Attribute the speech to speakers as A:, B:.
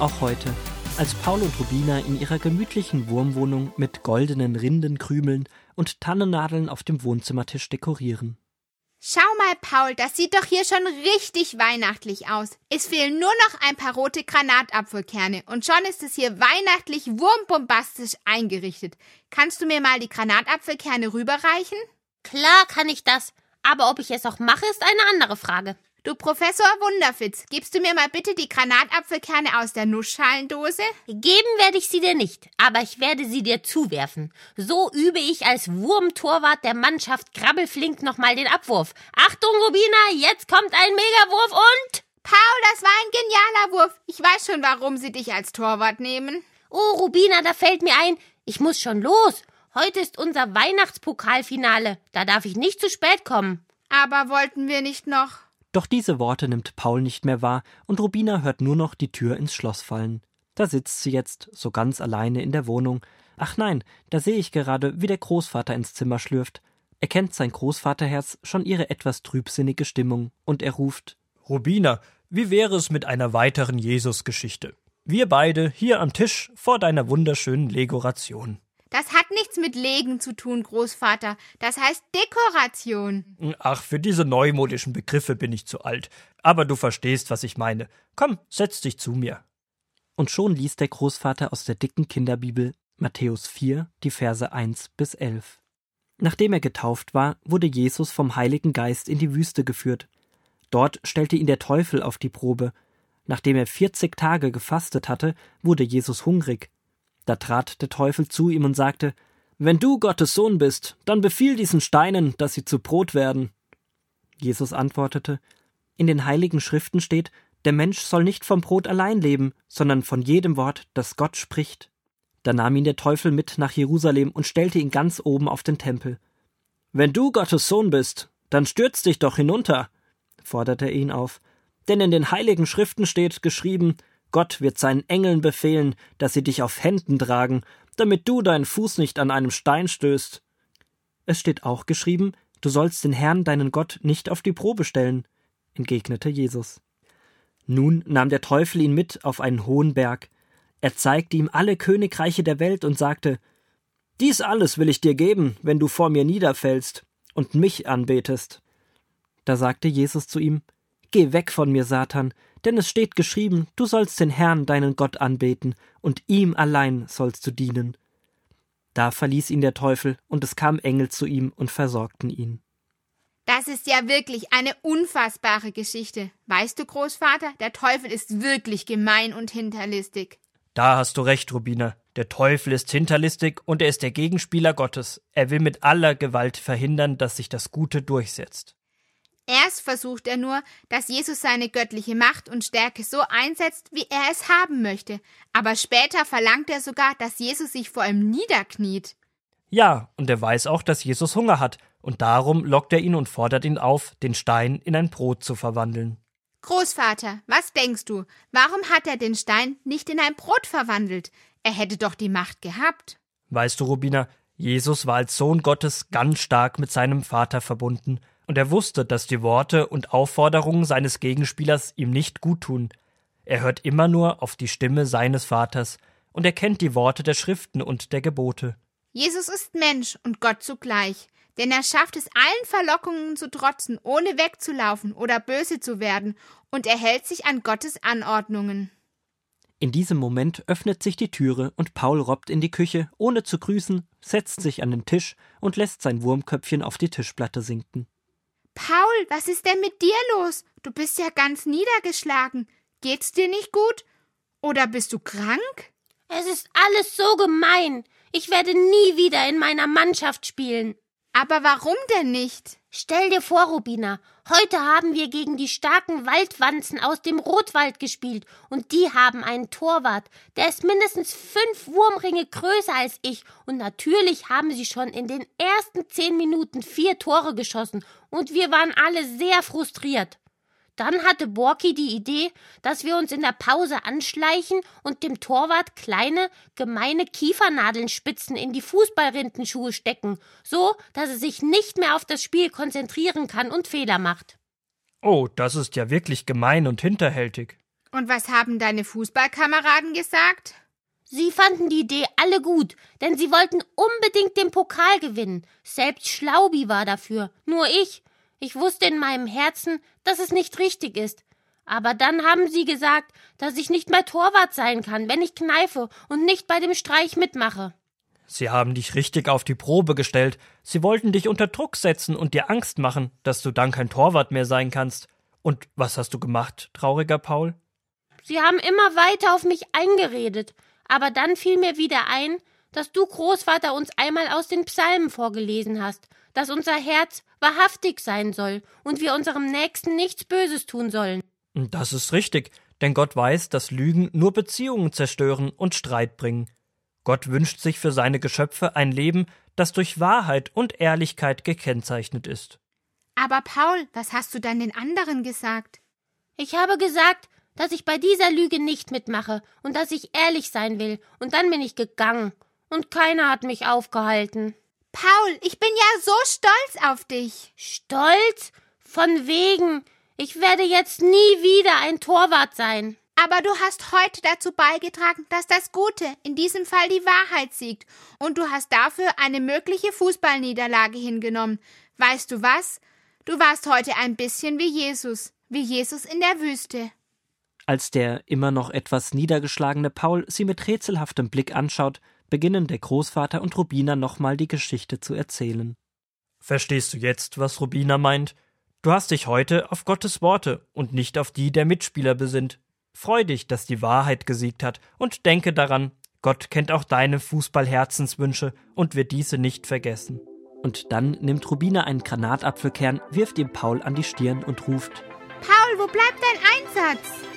A: auch heute, als Paul und Rubina in ihrer gemütlichen Wurmwohnung mit goldenen Rindenkrümeln und Tannennadeln auf dem Wohnzimmertisch dekorieren.
B: Schau mal, Paul, das sieht doch hier schon richtig weihnachtlich aus. Es fehlen nur noch ein paar rote Granatapfelkerne und schon ist es hier weihnachtlich wurmbombastisch eingerichtet. Kannst du mir mal die Granatapfelkerne rüberreichen?
C: Klar kann ich das, aber ob ich es auch mache, ist eine andere Frage.
B: Du Professor Wunderfitz, gibst du mir mal bitte die Granatapfelkerne aus der Nussschalendose?
C: Geben werde ich sie dir nicht, aber ich werde sie dir zuwerfen. So übe ich als Wurmtorwart der Mannschaft Krabbelflink nochmal den Abwurf. Achtung, Rubina, jetzt kommt ein Megawurf und...
B: Paul, das war ein genialer Wurf. Ich weiß schon, warum sie dich als Torwart nehmen.
C: Oh, Rubina, da fällt mir ein, ich muss schon los. Heute ist unser Weihnachtspokalfinale. Da darf ich nicht zu spät kommen.
B: Aber wollten wir nicht noch
A: doch diese Worte nimmt Paul nicht mehr wahr, und Rubina hört nur noch die Tür ins Schloss fallen. Da sitzt sie jetzt, so ganz alleine in der Wohnung. Ach nein, da sehe ich gerade, wie der Großvater ins Zimmer schlürft. Er kennt sein Großvaterherz schon ihre etwas trübsinnige Stimmung, und er ruft
D: Rubina, wie wäre es mit einer weiteren Jesus-Geschichte? Wir beide hier am Tisch vor deiner wunderschönen Legoration.
B: Das hat nichts mit Legen zu tun, Großvater. Das heißt Dekoration.
D: Ach, für diese neumodischen Begriffe bin ich zu alt. Aber du verstehst, was ich meine. Komm, setz dich zu mir.
A: Und schon liest der Großvater aus der dicken Kinderbibel Matthäus 4, die Verse 1 bis 11. Nachdem er getauft war, wurde Jesus vom Heiligen Geist in die Wüste geführt. Dort stellte ihn der Teufel auf die Probe. Nachdem er 40 Tage gefastet hatte, wurde Jesus hungrig. Da trat der Teufel zu ihm und sagte, Wenn du Gottes Sohn bist, dann befiehl diesen Steinen, dass sie zu Brot werden. Jesus antwortete, In den heiligen Schriften steht, der Mensch soll nicht vom Brot allein leben, sondern von jedem Wort, das Gott spricht. Da nahm ihn der Teufel mit nach Jerusalem und stellte ihn ganz oben auf den Tempel. Wenn du Gottes Sohn bist, dann stürz dich doch hinunter, forderte er ihn auf. Denn in den heiligen Schriften steht geschrieben, Gott wird seinen Engeln befehlen, dass sie dich auf Händen tragen, damit du deinen Fuß nicht an einem Stein stößt. Es steht auch geschrieben, du sollst den Herrn deinen Gott nicht auf die Probe stellen, entgegnete Jesus. Nun nahm der Teufel ihn mit auf einen hohen Berg. Er zeigte ihm alle Königreiche der Welt und sagte, Dies alles will ich dir geben, wenn du vor mir niederfällst und mich anbetest. Da sagte Jesus zu ihm, Geh weg von mir, Satan, denn es steht geschrieben, du sollst den Herrn, deinen Gott, anbeten, und ihm allein sollst du dienen. Da verließ ihn der Teufel, und es kamen Engel zu ihm und versorgten ihn.
B: Das ist ja wirklich eine unfassbare Geschichte. Weißt du, Großvater, der Teufel ist wirklich gemein und hinterlistig.
D: Da hast du recht, Rubina. Der Teufel ist hinterlistig und er ist der Gegenspieler Gottes. Er will mit aller Gewalt verhindern, dass sich das Gute durchsetzt.
B: Erst versucht er nur, dass Jesus seine göttliche Macht und Stärke so einsetzt, wie er es haben möchte, aber später verlangt er sogar, dass Jesus sich vor ihm niederkniet.
D: Ja, und er weiß auch, dass Jesus Hunger hat, und darum lockt er ihn und fordert ihn auf, den Stein in ein Brot zu verwandeln.
B: Großvater, was denkst du, warum hat er den Stein nicht in ein Brot verwandelt? Er hätte doch die Macht gehabt.
D: Weißt du, Rubina, Jesus war als Sohn Gottes ganz stark mit seinem Vater verbunden, und er wusste, dass die Worte und Aufforderungen seines Gegenspielers ihm nicht guttun. Er hört immer nur auf die Stimme seines Vaters, und er kennt die Worte der Schriften und der Gebote.
B: Jesus ist Mensch und Gott zugleich, denn er schafft es allen Verlockungen zu trotzen, ohne wegzulaufen oder böse zu werden, und er hält sich an Gottes Anordnungen.
A: In diesem Moment öffnet sich die Türe und Paul robbt in die Küche, ohne zu grüßen, setzt sich an den Tisch und lässt sein Wurmköpfchen auf die Tischplatte sinken.
B: Paul, was ist denn mit dir los? Du bist ja ganz niedergeschlagen. Geht's dir nicht gut? Oder bist du krank?
C: Es ist alles so gemein. Ich werde nie wieder in meiner Mannschaft spielen.
B: Aber warum denn nicht?
C: Stell dir vor, Rubina, heute haben wir gegen die starken Waldwanzen aus dem Rotwald gespielt und die haben einen Torwart, der ist mindestens fünf Wurmringe größer als ich und natürlich haben sie schon in den ersten zehn Minuten vier Tore geschossen und wir waren alle sehr frustriert. Dann hatte Borki die Idee, dass wir uns in der Pause anschleichen und dem Torwart kleine, gemeine Kiefernadelnspitzen in die Fußballrindenschuhe stecken, so dass er sich nicht mehr auf das Spiel konzentrieren kann und Fehler macht.
A: Oh, das ist ja wirklich gemein und hinterhältig.
B: Und was haben deine Fußballkameraden gesagt?
C: Sie fanden die Idee alle gut, denn sie wollten unbedingt den Pokal gewinnen. Selbst Schlaubi war dafür, nur ich. Ich wusste in meinem Herzen, dass es nicht richtig ist. Aber dann haben sie gesagt, dass ich nicht mehr Torwart sein kann, wenn ich kneife und nicht bei dem Streich mitmache.
A: Sie haben dich richtig auf die Probe gestellt. Sie wollten dich unter Druck setzen und dir Angst machen, dass du dann kein Torwart mehr sein kannst. Und was hast du gemacht, trauriger Paul?
C: Sie haben immer weiter auf mich eingeredet. Aber dann fiel mir wieder ein, dass du, Großvater, uns einmal aus den Psalmen vorgelesen hast, dass unser Herz wahrhaftig sein soll und wir unserem Nächsten nichts Böses tun sollen.
A: Das ist richtig, denn Gott weiß, dass Lügen nur Beziehungen zerstören und Streit bringen. Gott wünscht sich für seine Geschöpfe ein Leben, das durch Wahrheit und Ehrlichkeit gekennzeichnet ist.
B: Aber Paul, was hast du dann den anderen gesagt?
C: Ich habe gesagt, dass ich bei dieser Lüge nicht mitmache und dass ich ehrlich sein will, und dann bin ich gegangen, und keiner hat mich aufgehalten.
B: Paul, ich bin ja so stolz auf dich.
C: Stolz? Von wegen. Ich werde jetzt nie wieder ein Torwart sein.
B: Aber du hast heute dazu beigetragen, dass das Gute, in diesem Fall die Wahrheit siegt, und du hast dafür eine mögliche Fußballniederlage hingenommen. Weißt du was? Du warst heute ein bisschen wie Jesus, wie Jesus in der Wüste.
E: Als der immer noch etwas niedergeschlagene Paul sie mit rätselhaftem Blick anschaut, beginnen der Großvater und Rubina nochmal die Geschichte zu erzählen.
A: Verstehst du jetzt, was Rubina meint? Du hast dich heute auf Gottes Worte und nicht auf die der Mitspieler besinnt. Freu dich, dass die Wahrheit gesiegt hat und denke daran, Gott kennt auch deine Fußballherzenswünsche und wird diese nicht vergessen.
E: Und dann nimmt Rubina einen Granatapfelkern, wirft ihm Paul an die Stirn und ruft
B: Paul, wo bleibt dein Einsatz?